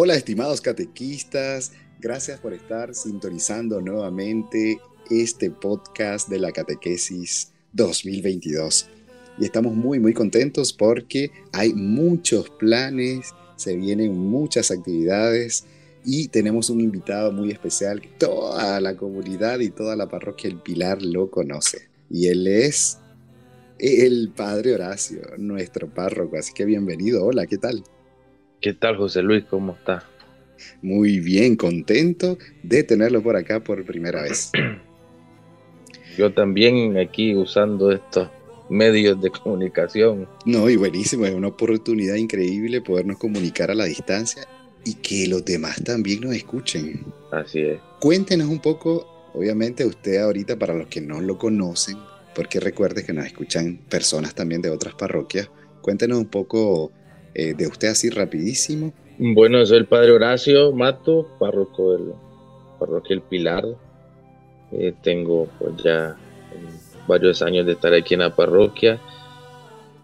Hola estimados catequistas, gracias por estar sintonizando nuevamente este podcast de la catequesis 2022. Y estamos muy muy contentos porque hay muchos planes, se vienen muchas actividades y tenemos un invitado muy especial que toda la comunidad y toda la parroquia El Pilar lo conoce. Y él es el Padre Horacio, nuestro párroco. Así que bienvenido. Hola, ¿qué tal? ¿Qué tal, José Luis? ¿Cómo está? Muy bien, contento de tenerlo por acá por primera vez. Yo también aquí usando estos medios de comunicación. No, y buenísimo, es una oportunidad increíble podernos comunicar a la distancia y que los demás también nos escuchen. Así es. Cuéntenos un poco, obviamente usted ahorita para los que no lo conocen, porque recuerde que nos escuchan personas también de otras parroquias, cuéntenos un poco eh, de usted así rapidísimo. Bueno, soy el padre Horacio Mato, párroco del parroquia El Pilar. Eh, tengo pues ya varios años de estar aquí en la parroquia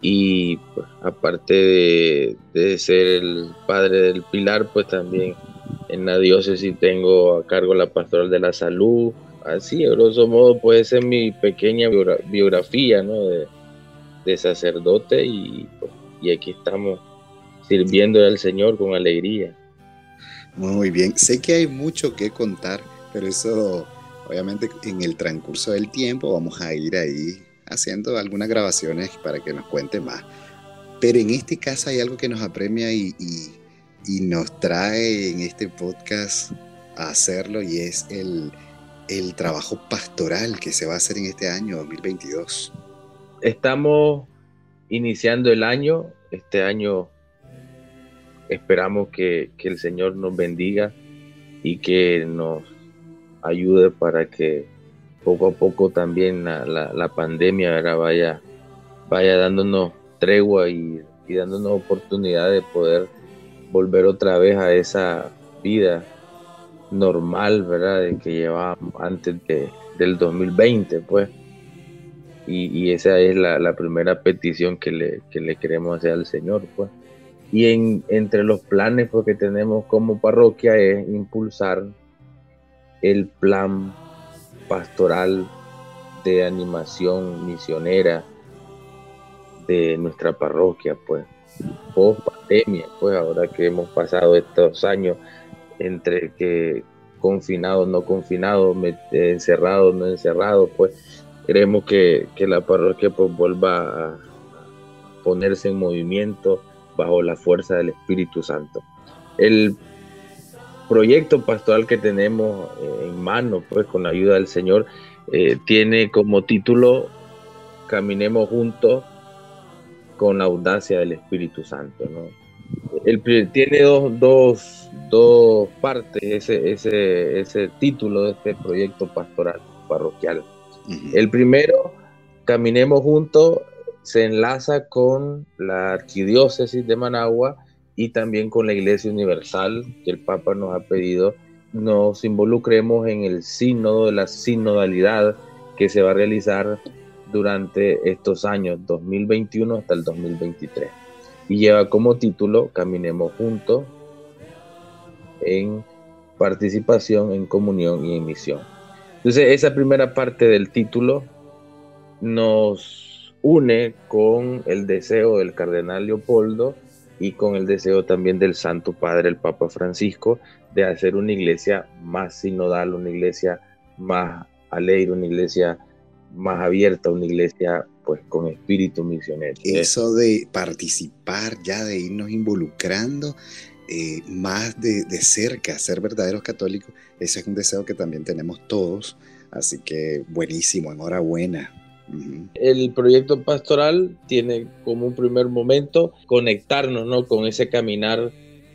y pues, aparte de, ser el padre del Pilar, pues también en la diócesis tengo a cargo la pastoral de la salud. Así, a grosso modo, puede ser mi pequeña biografía ¿no? de, de sacerdote y, pues, y aquí estamos sirviendo al Señor con alegría. Muy bien, sé que hay mucho que contar, pero eso obviamente en el transcurso del tiempo vamos a ir ahí haciendo algunas grabaciones para que nos cuente más. Pero en este caso hay algo que nos apremia y, y, nos trae en este podcast a hacerlo y es el, el trabajo pastoral que se va a hacer en este año 2022. Estamos iniciando el año, este año esperamos que, el Señor nos bendiga y que nos ayude para que poco a poco también la, pandemia vaya, vaya dándonos tregua y, dándonos oportunidad de poder volver otra vez a esa vida normal, ¿verdad? De que llevábamos antes de, del 2020, pues. Y, esa es la, primera petición que le, que le queremos hacer al Señor, pues. Y en, entre los planes pues, que tenemos como parroquia es impulsar el plan pastoral de animación misionera de nuestra parroquia, pues, post pandemia, pues ahora que hemos pasado estos años entre que confinado, no confinado, encerrado, no encerrado, pues queremos que, que la parroquia pues vuelva a ponerse en movimiento bajo la fuerza del Espíritu Santo. El proyecto pastoral que tenemos eh, en mano, pues con la ayuda del Señor, eh, tiene como título Caminemos juntos con la audacia del Espíritu Santo. ¿no? El, tiene dos, dos, partes ese, ese, ese, título de este proyecto pastoral parroquial. El primero, Caminemos juntos se enlaza con la arquidiócesis de Managua y también con la Iglesia Universal, que el Papa nos ha pedido nos involucremos en el sínodo de la sinodalidad que se va a realizar durante estos años 2021 hasta el 2023. Y lleva como título Caminemos juntos en participación, en comunión y en misión. Entonces, esa primera parte del título nos une con el deseo del cardenal Leopoldo y con el deseo también del Santo Padre, el Papa Francisco, de hacer una iglesia más sinodal, una iglesia más alegre, una iglesia más abierta, una iglesia pues con espíritu misionero. Eso de participar ya, de irnos involucrando eh, más de, de, cerca, ser verdaderos católicos, ese es un deseo que también tenemos todos, así que buenísimo, enhorabuena. El proyecto pastoral tiene como un primer momento conectarnos ¿no? con ese caminar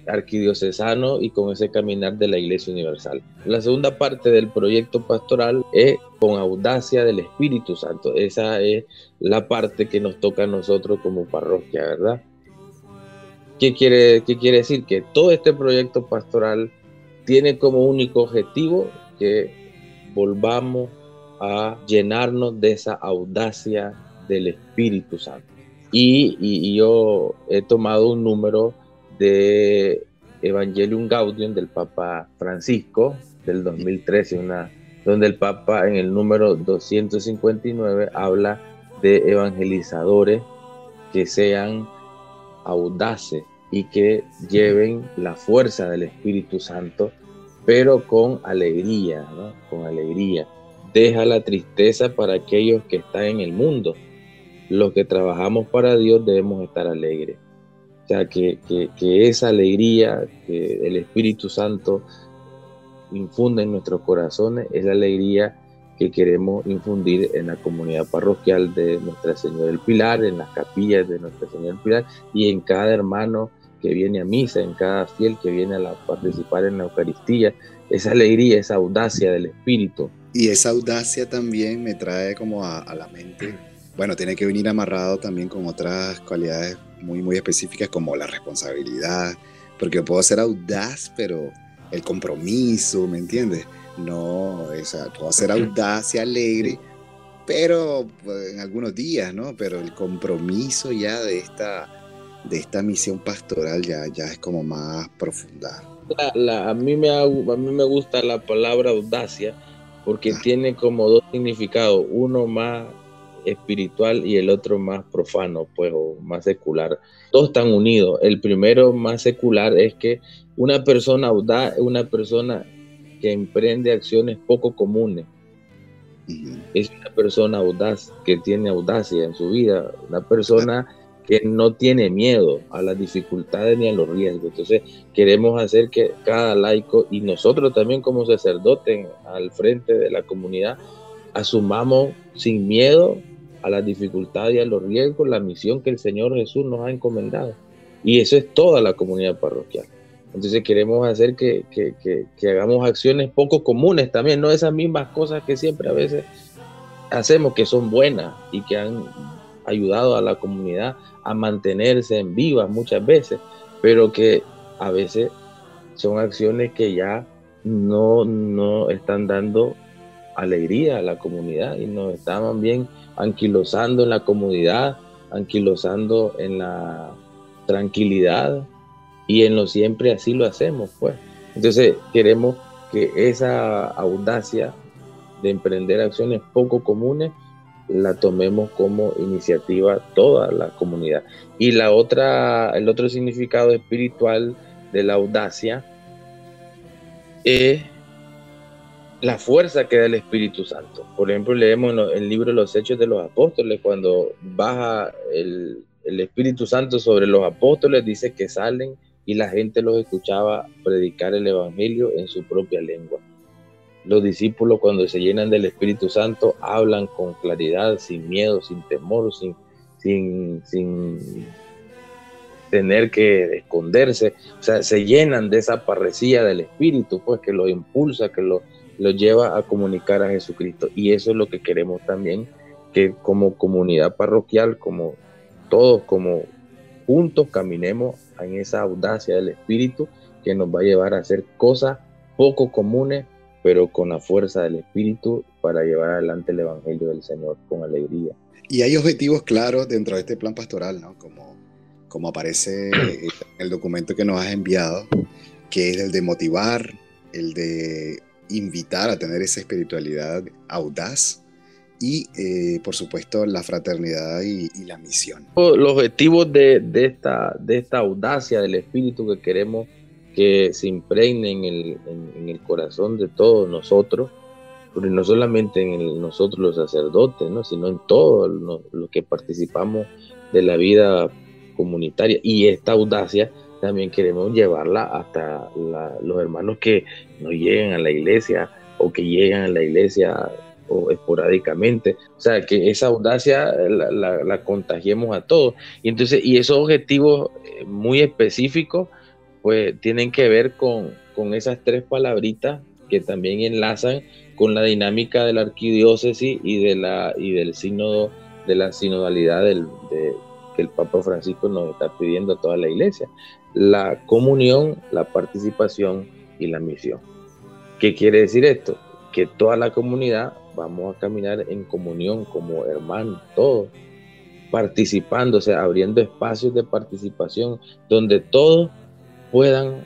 arquidiocesano y con ese caminar de la Iglesia Universal. La segunda parte del proyecto pastoral es con audacia del Espíritu Santo. Esa es la parte que nos toca a nosotros como parroquia, ¿verdad? ¿Qué quiere, qué quiere decir? Que todo este proyecto pastoral tiene como único objetivo que volvamos a llenarnos de esa audacia del Espíritu Santo. Y, yo he tomado un número de Evangelium Gaudium del Papa Francisco del 2013, una, donde el Papa en el número 259 habla de evangelizadores que sean audaces y que lleven la fuerza del Espíritu Santo, pero con alegría, ¿no? Con alegría. Deja la tristeza para aquellos que están en el mundo. Los que trabajamos para Dios debemos estar alegres. O sea, que, que esa alegría que el Espíritu Santo infunde en nuestros corazones es la alegría que queremos infundir en la comunidad parroquial de Nuestra Señora del Pilar, en las capillas de Nuestra Señora del Pilar y en cada hermano que viene a misa, en cada fiel que viene a participar en la Eucaristía, esa alegría, esa audacia del Espíritu. Y esa audacia también me trae como a, la mente, bueno, tiene que venir amarrado también con otras cualidades muy, muy específicas como la responsabilidad, porque yo puedo ser audaz, pero el compromiso, ¿me entiendes? No, o sea, puedo ser audaz y alegre, pero pues, en algunos días, ¿no? Pero el compromiso ya de esta, de esta misión pastoral ya, ya es como más profunda. a, mí me, a mí me gusta la palabra audacia porque tiene como dos significados, uno más espiritual y el otro más profano, pues, o más secular. Todos están unidos. El primero más secular es que una persona audaz es una persona que emprende acciones poco comunes. Es una persona audaz, que tiene audacia en su vida, una persona que no tiene miedo a las dificultades ni a los riesgos. Entonces, queremos hacer que cada laico y nosotros también como sacerdotes al frente de la comunidad asumamos sin miedo a las dificultades y a los riesgos la misión que el Señor Jesús nos ha encomendado. Y eso es toda la comunidad parroquial. Entonces queremos hacer que, hagamos acciones poco comunes también, no esas mismas cosas que siempre a veces hacemos que son buenas y que han ayudado a la comunidad a mantenerse en viva muchas veces, pero que a veces son acciones que ya no, no están dando alegría a la comunidad y nos están bien anquilosando en la comunidad, anquilosando en la tranquilidad y en lo siempre así lo hacemos, pues. Entonces queremos que esa audacia de emprender acciones poco comunes la tomemos como iniciativa toda la comunidad. Y la otra, el otro significado espiritual de la audacia es la fuerza que da el Espíritu Santo. Por ejemplo, leemos el libro Los Hechos de los Apóstoles, cuando baja el, el Espíritu Santo sobre los apóstoles, dice que salen y la gente los escuchaba predicar el Evangelio en su propia lengua. Los discípulos cuando se llenan del Espíritu Santo hablan con claridad, sin miedo, sin temor, sin, sin, sin tener que esconderse. O sea, se llenan de esa parresía del Espíritu, pues que los impulsa, que los lo lleva a comunicar a Jesucristo. Y eso es lo que queremos también, que como comunidad parroquial, como todos, como juntos caminemos en esa audacia del Espíritu que nos va a llevar a hacer cosas poco comunes, pero con la fuerza del Espíritu para llevar adelante el Evangelio del Señor con alegría. Y hay objetivos claros dentro de este plan pastoral, ¿no? Como, como aparece en el documento que nos has enviado, que es el de motivar, el de invitar a tener esa espiritualidad audaz, y, eh, por supuesto, la fraternidad y, la misión. Los objetivos de, de, esta, de esta audacia del espíritu que queremos que se impregne en el, en, el corazón de todos nosotros, pero no solamente en nosotros los sacerdotes, ¿no? sino en todos los que participamos de la vida comunitaria. Y esta audacia también queremos llevarla hasta los hermanos que no lleguen a la iglesia o que llegan a la iglesia o esporádicamente. O sea, que esa audacia la, contagiemos a todos. Y entonces, y esos objetivos eh, muy específicos, pues tienen que ver con, con esas tres palabritas que también enlazan con la dinámica de la arquidiócesis y, de la, y del sínodo, de la sinodalidad del, que el Papa Francisco nos está pidiendo a toda la iglesia. La comunión, la participación y la misión. ¿Qué quiere decir esto? Que toda la comunidad vamos a caminar en comunión como hermanos, todos, participando, o sea, abriendo espacios de participación donde todos puedan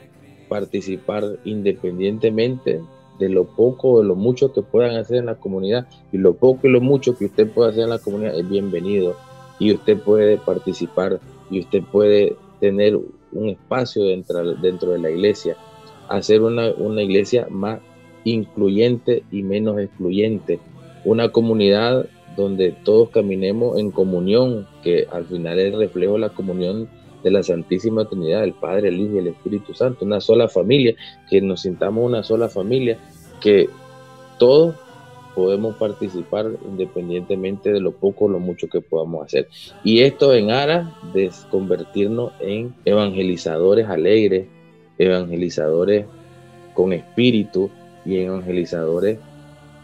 participar independientemente de lo poco o de lo mucho que puedan hacer en la comunidad. Y lo poco y lo mucho que usted pueda hacer en la comunidad es bienvenido. Y usted puede participar y usted puede tener un espacio dentro, dentro de la iglesia, hacer una, una iglesia más incluyente y menos excluyente, una comunidad donde todos caminemos en comunión, que al final es el reflejo de la comunión de la Santísima Trinidad, el Padre, el Hijo y el Espíritu Santo, una sola familia, que nos sintamos una sola familia, que todos podemos participar independientemente de lo poco o lo mucho que podamos hacer. Y esto en aras de convertirnos en evangelizadores alegres, evangelizadores con espíritu y evangelizadores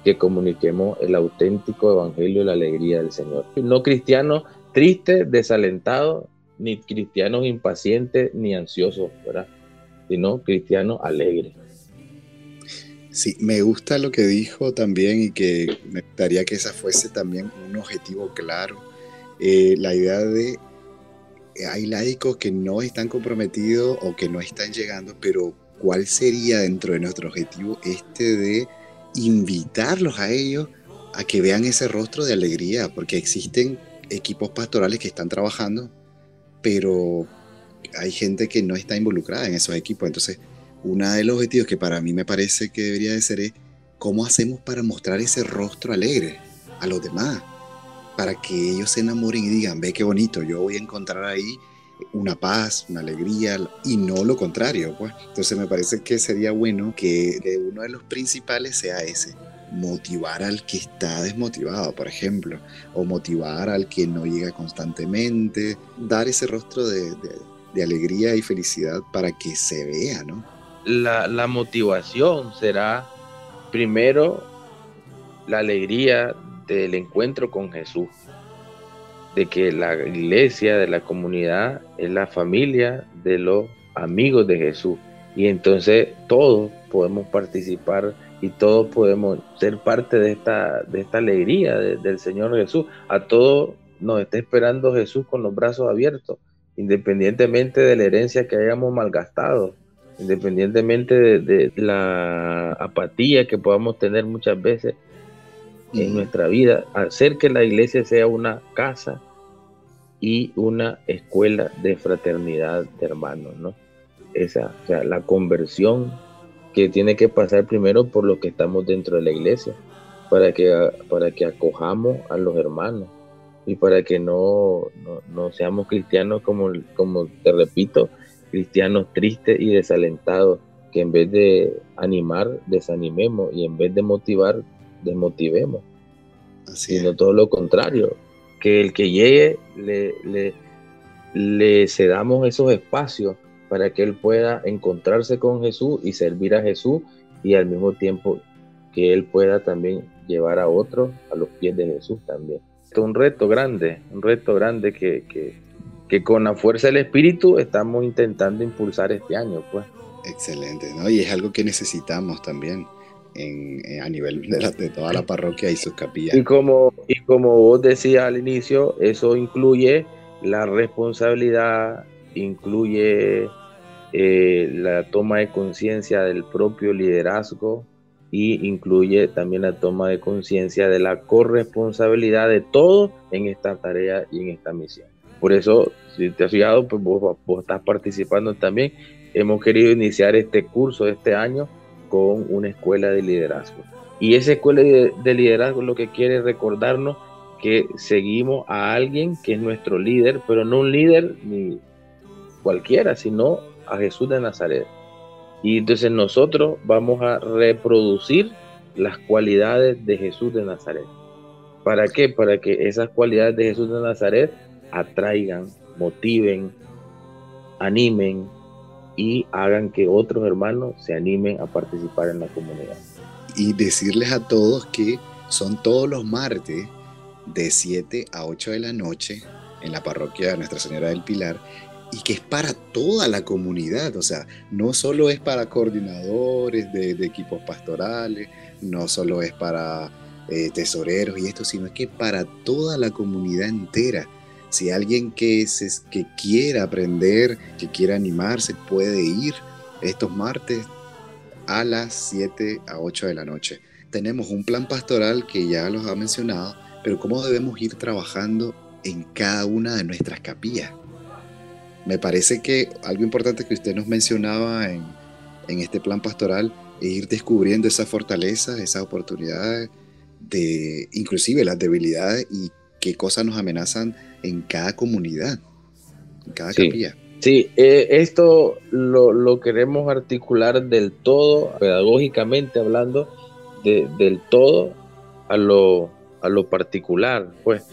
que comuniquemos el auténtico evangelio y la alegría del Señor. No cristianos tristes, desalentados, ni cristianos impacientes ni ansiosos, ¿verdad? Sino cristianos alegres. Sí, me gusta lo que dijo también y que me gustaría que esa fuese también un objetivo claro. Eh, la idea de hay laicos que no están comprometidos o que no están llegando, pero ¿cuál sería dentro de nuestro objetivo este de invitarlos a ellos a que vean ese rostro de alegría? Porque existen equipos pastorales que están trabajando pero hay gente que no está involucrada en esos equipos. Entonces, uno de los objetivos que para mí me parece que debería de ser es cómo hacemos para mostrar ese rostro alegre a los demás, para que ellos se enamoren y digan, ve qué bonito, yo voy a encontrar ahí una paz, una alegría y no lo contrario. Pues. Entonces me parece que sería bueno que uno de los principales sea ese, motivar al que está desmotivado, por ejemplo, o motivar al que no llega constantemente, dar ese rostro de, alegría y felicidad para que se vea, ¿no? La, la motivación será primero la alegría del encuentro con Jesús, de que la iglesia, de la comunidad, es la familia de los amigos de Jesús. Y entonces todos podemos participar y todos podemos ser parte de esta, de esta alegría del Señor Jesús. A todos nos está esperando Jesús con los brazos abiertos, independientemente de la herencia que hayamos malgastado, independientemente de, la apatía que podamos tener muchas veces en nuestra vida, hacer que la iglesia sea una casa y una escuela de fraternidad de hermanos, ¿no? Esa, o sea, la conversión que tiene que pasar primero por lo que estamos dentro de la iglesia, para que, para que acojamos a los hermanos y para que no, no, seamos cristianos como, como te repito, cristianos tristes y desalentados, que en vez de animar, desanimemos y en vez de motivar, desmotivemos. sino todo lo contrario, que el que llegue le, le, le cedamos esos espacios para que él pueda encontrarse con Jesús y servir a Jesús y al mismo tiempo que él pueda también llevar a otros a los pies de Jesús también. Es un reto grande, un reto grande que, que, con la fuerza del Espíritu estamos intentando impulsar este año. Pues. Excelente, ¿no? Y es algo que necesitamos también. En, a nivel de, de, toda la parroquia y sus capillas. Y como, y como vos decías al inicio, eso incluye la responsabilidad, incluye eh, la toma de conciencia del propio liderazgo y incluye también la toma de conciencia de la corresponsabilidad de todos en esta tarea y en esta misión. Por eso, si te has fijado, pues vos, estás participando también. Hemos querido iniciar este curso este año con una escuela de liderazgo. Y esa escuela de liderazgo lo que quiere recordarnos que seguimos a alguien que es nuestro líder, pero no un líder ni cualquiera, sino a Jesús de Nazaret. Y entonces nosotros vamos a reproducir las cualidades de Jesús de Nazaret. ¿Para qué? Para que esas cualidades de Jesús de Nazaret atraigan, motiven, animen y hagan que otros hermanos se animen a participar en la comunidad. Y decirles a todos que son todos los martes de 7 a 8 de la noche en la parroquia de Nuestra Señora del Pilar y que es para toda la comunidad, o sea, no solo es para coordinadores de, equipos pastorales, no solo es para eh, tesoreros y esto, sino es que para toda la comunidad entera. Si alguien que, se, que quiera aprender, que quiera animarse, puede ir estos martes a las 7 a 8 de la noche. Tenemos un plan pastoral que ya los ha mencionado, pero cómo debemos ir trabajando en cada una de nuestras capillas. Me parece que algo importante que usted nos mencionaba en, en este plan pastoral es ir descubriendo esas fortalezas, esas oportunidades, de inclusive las debilidades y qué cosas nos amenazan en cada comunidad, en cada capilla. Sí, eh, esto lo, lo, queremos articular del todo, pedagógicamente hablando, de, del todo a lo, a lo particular, pues.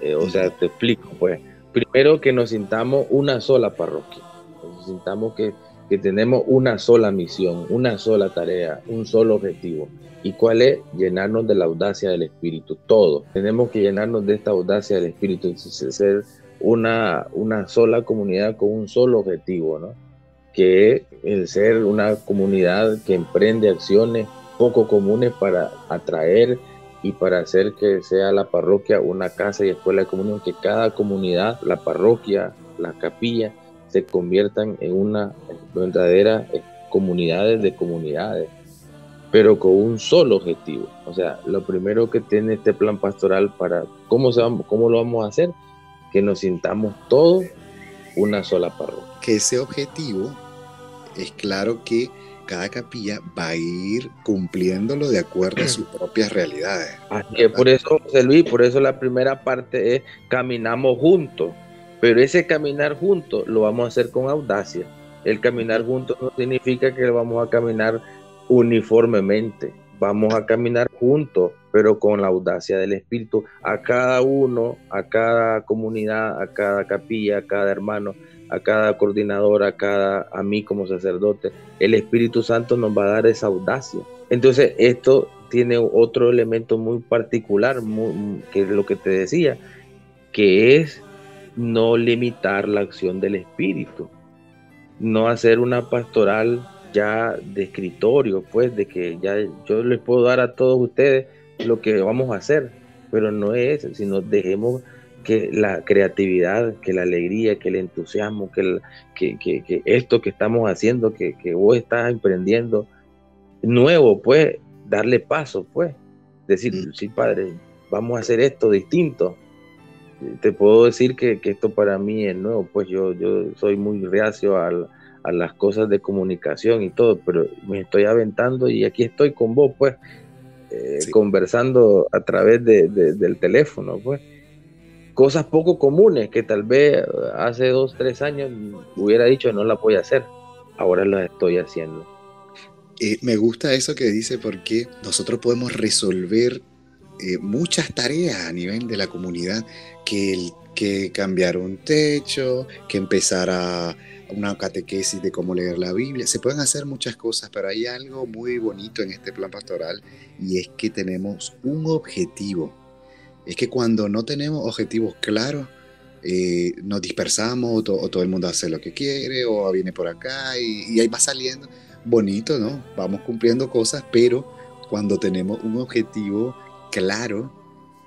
Eh, o sea, te explico, pues. Primero que nos sintamos una sola parroquia, nos sintamos que, que tenemos una sola misión, una sola tarea, un solo objetivo. ¿Y cuál es? Llenarnos de la audacia del Espíritu, todo. Tenemos que llenarnos de esta audacia del Espíritu, ser una, una sola comunidad con un solo objetivo, ¿no? Que es el ser una comunidad que emprende acciones poco comunes para atraer y para hacer que sea la parroquia una casa y escuela de comunión, que cada comunidad, la parroquia, la capilla, se conviertan en una verdadera comunidades de comunidades pero con un solo objetivo. O sea, lo primero que tiene este plan pastoral para cómo, cómo lo vamos a hacer, que nos sintamos todos una sola parroquia. Que ese objetivo es claro que cada capilla va a ir cumpliéndolo de acuerdo a sus propias realidades. Así que por eso, José Luis, por eso la primera parte es caminamos juntos, pero ese caminar juntos lo vamos a hacer con audacia. El caminar juntos no significa que vamos a caminar uniformemente. Vamos a caminar juntos, pero con la audacia del Espíritu. A cada uno, a cada comunidad, a cada capilla, a cada hermano, a cada coordinador, a cada a mí como sacerdote, el Espíritu Santo nos va a dar esa audacia. Entonces, esto tiene otro elemento muy particular, que es lo que te decía, que es no limitar la acción del Espíritu, no hacer una pastoral ya de escritorio, pues, de que ya yo les puedo dar a todos ustedes lo que vamos a hacer, pero no es sino dejemos que la creatividad, que la alegría, que el entusiasmo, que, que, esto que estamos haciendo, que, vos estás emprendiendo nuevo, pues, darle paso, pues, decir, mm. sí, padre, vamos a hacer esto distinto. Te puedo decir que, esto para mí es nuevo, pues yo, yo soy muy reacio al, a las cosas de comunicación y todo, pero me estoy aventando y aquí estoy con vos, pues, eh, conversando a través de, del teléfono, pues. Cosas poco comunes que tal vez hace dos, tres años hubiera dicho no la voy a hacer, ahora las estoy haciendo. Eh, me gusta eso que dice porque nosotros podemos resolver eh, muchas tareas a nivel de la comunidad, que, que cambiar un techo, que empezar a una catequesis de cómo leer la Biblia. Se pueden hacer muchas cosas, pero hay algo muy bonito en este plan pastoral y es que tenemos un objetivo. Es que cuando no tenemos objetivos claros, eh, nos dispersamos o, todo el mundo hace lo que quiere o viene por acá y, y ahí va saliendo. Bonito, ¿no? Vamos cumpliendo cosas, pero cuando tenemos un objetivo claro,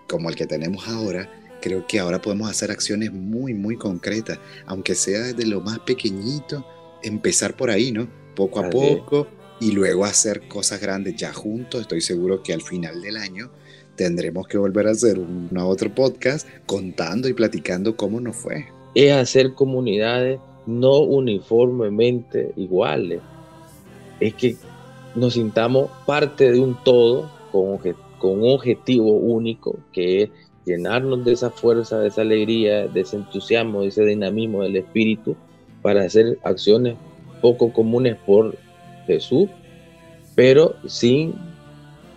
como el que tenemos ahora, creo que ahora podemos hacer acciones muy, muy concretas, aunque sea desde lo más pequeñito, empezar por ahí, ¿no? Poco a poco y luego hacer cosas grandes ya juntos. Estoy seguro que al final del año tendremos que volver a hacer un, otro podcast contando y platicando cómo nos fue. Es hacer comunidades no uniformemente iguales. Es que nos sintamos parte de un todo con, con un objetivo único que es llenarnos de esa fuerza, de esa alegría, de ese entusiasmo, de ese dinamismo del espíritu para hacer acciones poco comunes por Jesús, pero sin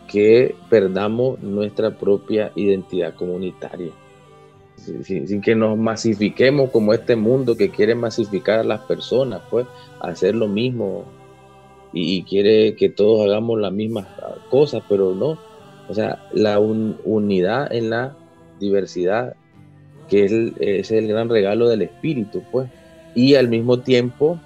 que perdamos nuestra propia identidad comunitaria, sin, que nos masifiquemos como este mundo que quiere masificar a las personas, pues hacer lo mismo y, quiere que todos hagamos las mismas cosas, pero no, o sea, la unidad en la diversidad, que es el, gran regalo del espíritu, pues. Y al mismo tiempo,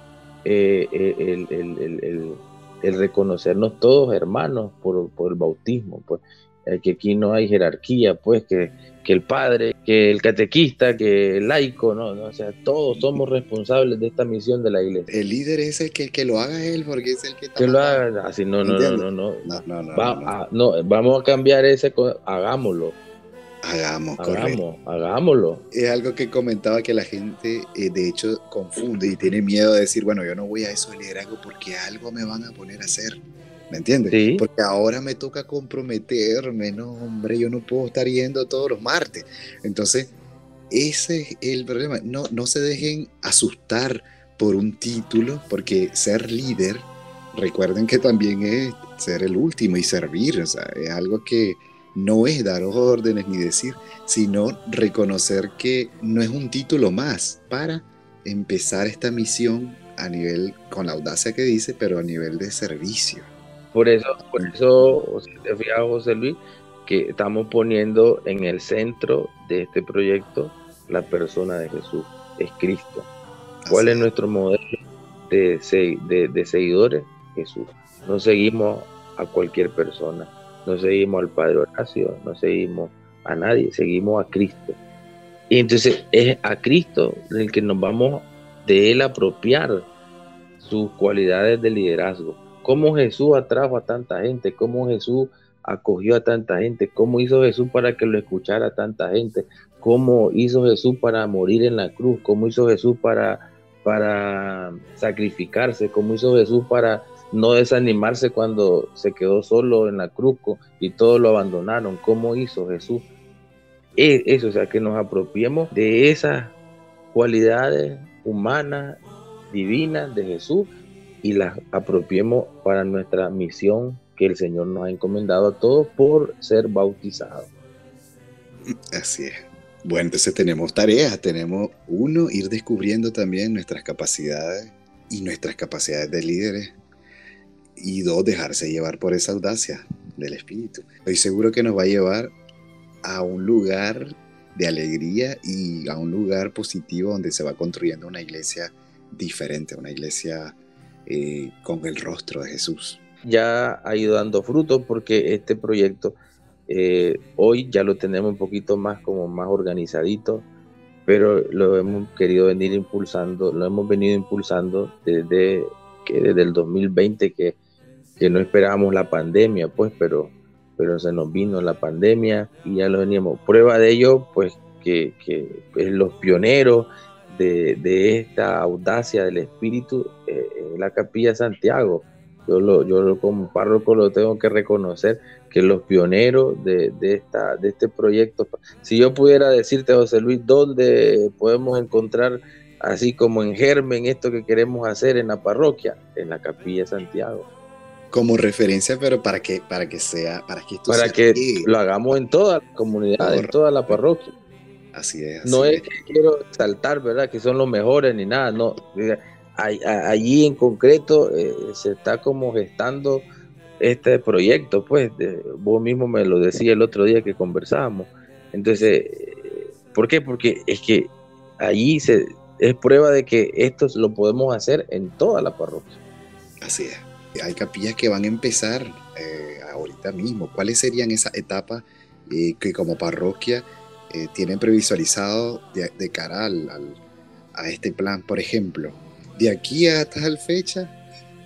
eh, el, el, reconocernos todos hermanos por, por, el bautismo, pues. eh, que aquí no hay jerarquía, pues que, que, el padre, que el catequista, que el laico, no, no, o sea, todos somos responsables de esta misión de la iglesia. El líder es el que, que lo haga él, porque es el que... Que lo haga, así, no, no, no, no, no, no, no, no, vamos a cambiar ese, hagámoslo. Hagamos, Hagamos, hagámoslo. Es algo que comentaba que la gente, eh, de hecho, confunde y tiene miedo de decir, bueno, yo no voy a eso de liderazgo porque algo me van a poner a hacer. ¿Me entiendes? Porque ahora me toca comprometerme, no, hombre, yo no puedo estar yendo todos los martes. Entonces, ese es el problema. No, no se dejen asustar por un título, porque ser líder, recuerden que también es ser el último y servir. O sea, es algo que no es dar órdenes ni decir, sino reconocer que no es un título más para empezar esta misión a nivel, con la audacia que dice, pero a nivel de servicio. Por eso, por eso, te José Luis, que estamos poniendo en el centro de este proyecto la persona de Jesús, es Cristo. ¿Cuál es nuestro modelo de, de, seguidores? Jesús. No seguimos a cualquier persona, no seguimos al Padre Horacio, no seguimos a nadie, seguimos a Cristo. Y entonces es a Cristo el que nos vamos de él apropiar sus cualidades de liderazgo. Cómo Jesús atrajo a tanta gente, cómo Jesús acogió a tanta gente, cómo hizo Jesús para que lo escuchara tanta gente, cómo hizo Jesús para morir en la cruz, cómo hizo Jesús para, para sacrificarse, cómo hizo Jesús para no desanimarse cuando se quedó solo en la cruz y todos lo abandonaron, cómo hizo Jesús. E, eso, o sea, que nos apropiemos de esas cualidades humanas, divinas de Jesús y las apropiemos para nuestra misión que el Señor nos ha encomendado a todos por ser bautizados. Así es. Bueno, entonces tenemos tareas, tenemos uno, ir descubriendo también nuestras capacidades y nuestras capacidades de líderes. Y dos, dejarse llevar por esa audacia del Espíritu. Estoy seguro que nos va a llevar a un lugar de alegría y a un lugar positivo donde se va construyendo una iglesia diferente, una iglesia eh, con el rostro de Jesús. Ya ha ido dando frutos porque este proyecto eh, hoy ya lo tenemos un poquito más como más organizadito, pero lo hemos querido venir impulsando, lo hemos venido impulsando desde que desde el 2020 que, que no esperábamos la pandemia, pues, pero, pero se nos vino la pandemia y ya lo veníamos. Prueba de ello, pues, que, que los pioneros de, esta audacia del espíritu eh, en la capilla Santiago. Yo, lo, yo como párroco lo tengo que reconocer que los pioneros de, esta, de este proyecto, si yo pudiera decirte, José Luis, dónde podemos encontrar, así como en germen, esto que queremos hacer en la parroquia, en la capilla Santiago como referencia, pero para que para que sea para que para que lo hagamos en toda la comunidad, en toda la parroquia. Así es. no es, que quiero saltar, ¿verdad? Que son los mejores ni nada, no. Allí en concreto eh, se está como gestando este proyecto, pues, vos mismo me lo decía el otro día que conversábamos. Entonces, ¿por qué? Porque es que allí se, es prueba de que esto lo podemos hacer en toda la parroquia. Así es. Hay capillas que van a empezar eh, ahorita mismo. ¿Cuáles serían esas etapas eh, que como parroquia eh, tienen previsualizado de, cara al, a este plan, por ejemplo, de aquí a tal fecha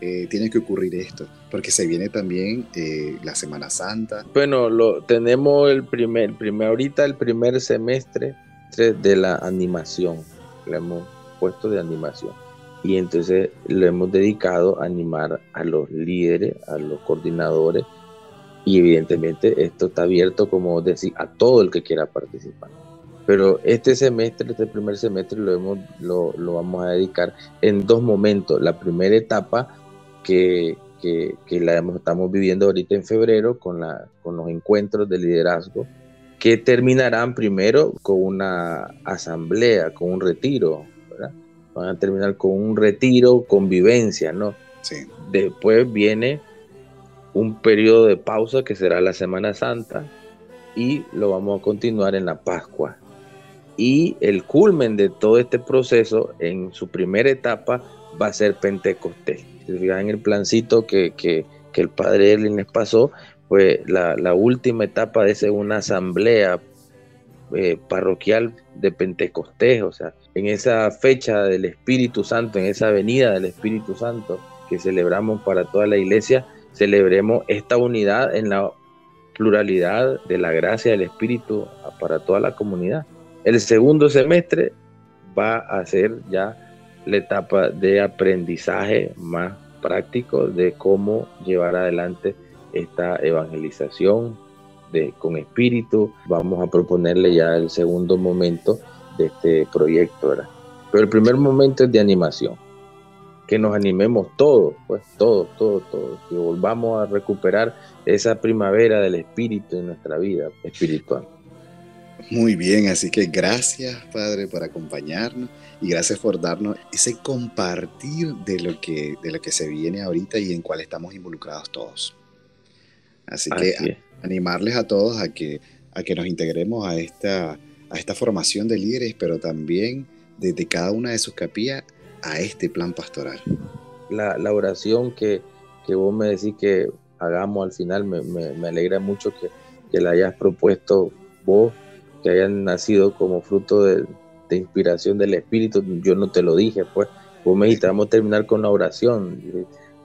eh, tiene que ocurrir esto, porque se viene también eh, la Semana Santa. Bueno, lo, tenemos el primer, primer, ahorita el primer semestre de la animación, le hemos puesto de animación. Y entonces lo hemos dedicado a animar a los líderes, a los coordinadores, y evidentemente esto está abierto, como decir, a todo el que quiera participar. Pero este semestre, este primer semestre, lo, hemos, lo, lo vamos a dedicar en dos momentos. La primera etapa que, que, que la estamos viviendo ahorita en febrero con, la, con los encuentros de liderazgo, que terminarán primero con una asamblea, con un retiro, ¿verdad? Van a terminar con un retiro, convivencia, ¿no? Sí. Después viene un periodo de pausa que será la Semana Santa y lo vamos a continuar en la Pascua. Y el culmen de todo este proceso en su primera etapa va a ser Pentecostés. Si en el plancito que, que el padre Erling les pasó, pues la, última etapa de una asamblea eh, parroquial de Pentecostés, o sea, en esa fecha del Espíritu Santo, en esa venida del Espíritu Santo que celebramos para toda la iglesia, celebremos esta unidad en la pluralidad de la gracia del Espíritu para toda la comunidad. El segundo semestre va a ser ya la etapa de aprendizaje más práctico de cómo llevar adelante esta evangelización de, con espíritu. Vamos a proponerle ya el segundo momento de este proyecto. Pero el primer momento es de animación, que nos animemos todos, pues todos, todos, todos, que volvamos a recuperar esa primavera del espíritu en nuestra vida espiritual. Muy bien, así que gracias Padre por acompañarnos y gracias por darnos ese compartir de lo que, de lo que se viene ahorita y en cuál estamos involucrados todos. Así, que animarles a todos a que, a que nos integremos a esta, a esta formación de líderes, pero también desde cada una de sus capillas a este plan pastoral. La, la oración que, que, vos me decís que hagamos al final me, me, me alegra mucho que, que la hayas propuesto vos que hayan nacido como fruto de, inspiración del Espíritu, yo no te lo dije, pues, vos me dijiste, vamos a terminar con la oración,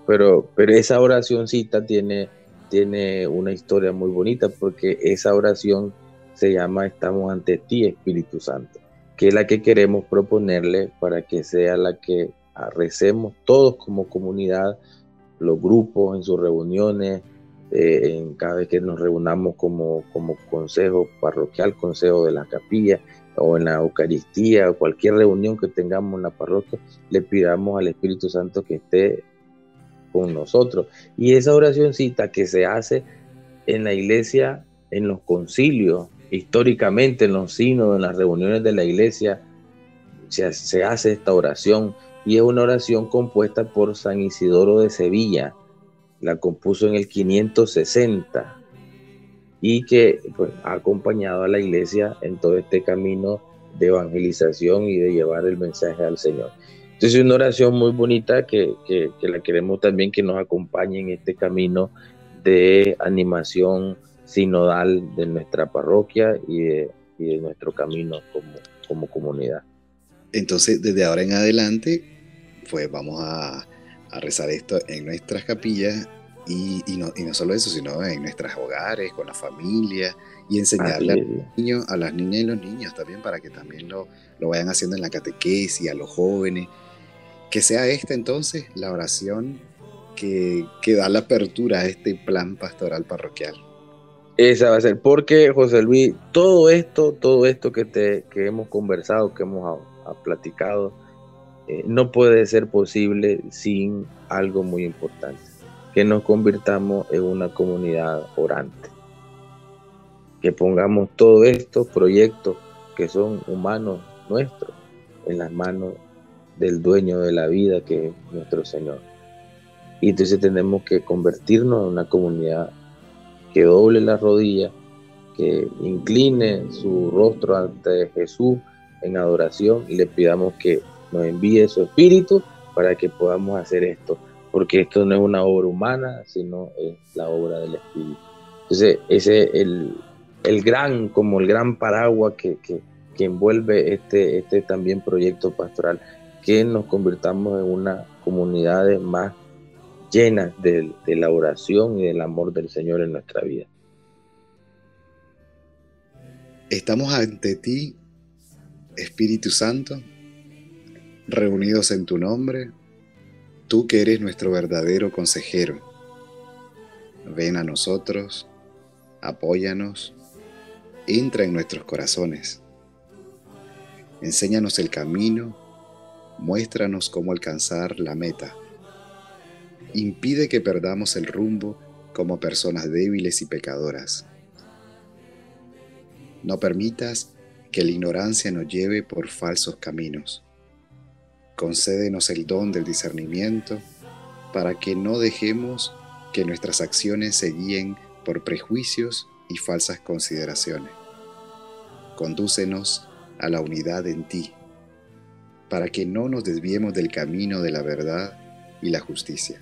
pero, pero esa oracióncita tiene, tiene una historia muy bonita, porque esa oración se llama Estamos ante ti, Espíritu Santo, que es la que queremos proponerle para que sea la que recemos todos como comunidad, los grupos en sus reuniones, eh, en cada vez que nos reunamos como, como consejo parroquial, consejo de la capilla o en la Eucaristía o cualquier reunión que tengamos en la parroquia, le pidamos al Espíritu Santo que esté con nosotros. Y esa oracióncita que se hace en la iglesia, en los concilios, históricamente en los signos, en las reuniones de la iglesia, se hace esta oración y es una oración compuesta por San Isidoro de Sevilla, la compuso en el 560 y que pues, ha acompañado a la iglesia en todo este camino de evangelización y de llevar el mensaje al Señor. Entonces es una oración muy bonita que, que, la queremos también que nos acompañe en este camino de animación sinodal de nuestra parroquia y de, y de nuestro camino como, como comunidad. Entonces, desde ahora en adelante, pues vamos a a rezar esto en nuestras capillas y, no, y no solo eso, sino en nuestros hogares, con la familia y enseñarle a, los niños, a las niñas y los niños también para que también lo, lo vayan haciendo en la catequesis, a los jóvenes. Que sea esta entonces la oración que, que da la apertura a este plan pastoral parroquial. Esa va a ser, porque José Luis, todo esto, todo esto que, te, que hemos conversado, que hemos platicado, eh, no puede ser posible sin algo muy importante, que nos convirtamos en una comunidad orante, que pongamos todos estos proyectos que son humanos nuestros en las manos del dueño de la vida que es nuestro Señor. Y entonces tenemos que convertirnos en una comunidad que doble la rodilla, que incline su rostro ante Jesús en adoración y le pidamos que nos envíe su espíritu para que podamos hacer esto, porque esto no es una obra humana, sino es la obra del espíritu. Entonces, ese es el, el gran, como el gran paraguas que, que, envuelve este, este también proyecto pastoral, que nos convirtamos en una comunidad más llena de, de la oración y del amor del Señor en nuestra vida. Estamos ante ti, Espíritu Santo, reunidos en tu nombre, tú que eres nuestro verdadero consejero. Ven a nosotros, apóyanos, entra en nuestros corazones. Enséñanos el camino, muéstranos cómo alcanzar la meta. Impide que perdamos el rumbo como personas débiles y pecadoras. No permitas que la ignorancia nos lleve por falsos caminos concédenos el don del discernimiento para que no dejemos que nuestras acciones se guíen por prejuicios y falsas consideraciones. Condúcenos a la unidad en ti, para que no nos desviemos del camino de la verdad y la justicia.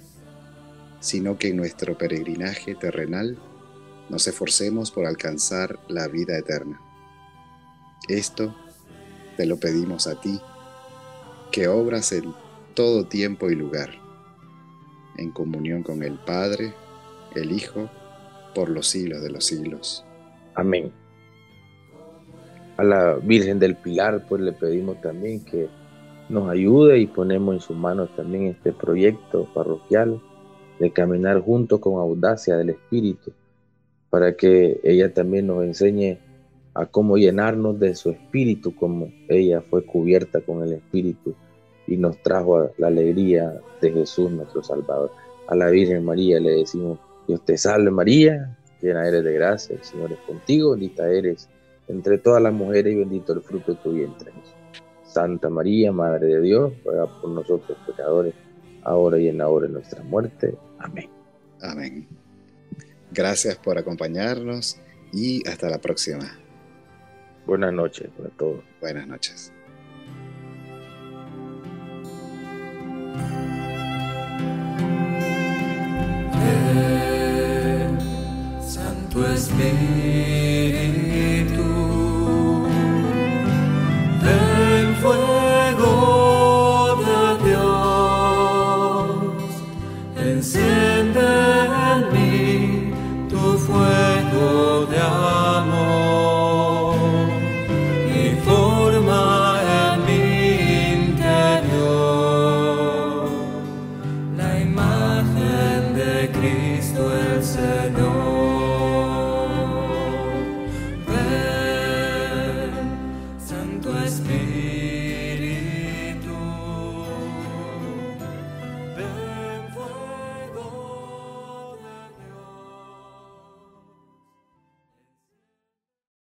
sino que en nuestro peregrinaje terrenal nos esforcemos por alcanzar la vida eterna. Esto te lo pedimos a ti, que obras en todo tiempo y lugar, en comunión con el Padre, el Hijo, por los siglos de los siglos. Amén. A la Virgen del Pilar, pues le pedimos también que nos ayude y ponemos en sus manos también este proyecto parroquial de caminar junto con audacia del Espíritu, para que ella también nos enseñe a cómo llenarnos de su Espíritu, como ella fue cubierta con el Espíritu y nos trajo la alegría de Jesús nuestro Salvador. A la Virgen María le decimos, Dios te salve María, llena eres de gracia, el Señor es contigo, bendita eres entre todas las mujeres y bendito el fruto de tu vientre. Santa María, Madre de Dios, ruega por nosotros pecadores, ahora y en la hora de nuestra muerte. Amén. Amén. Gracias por acompañarnos y hasta la próxima. Buenas noches para todos. Buenas noches. Santo Espíritu.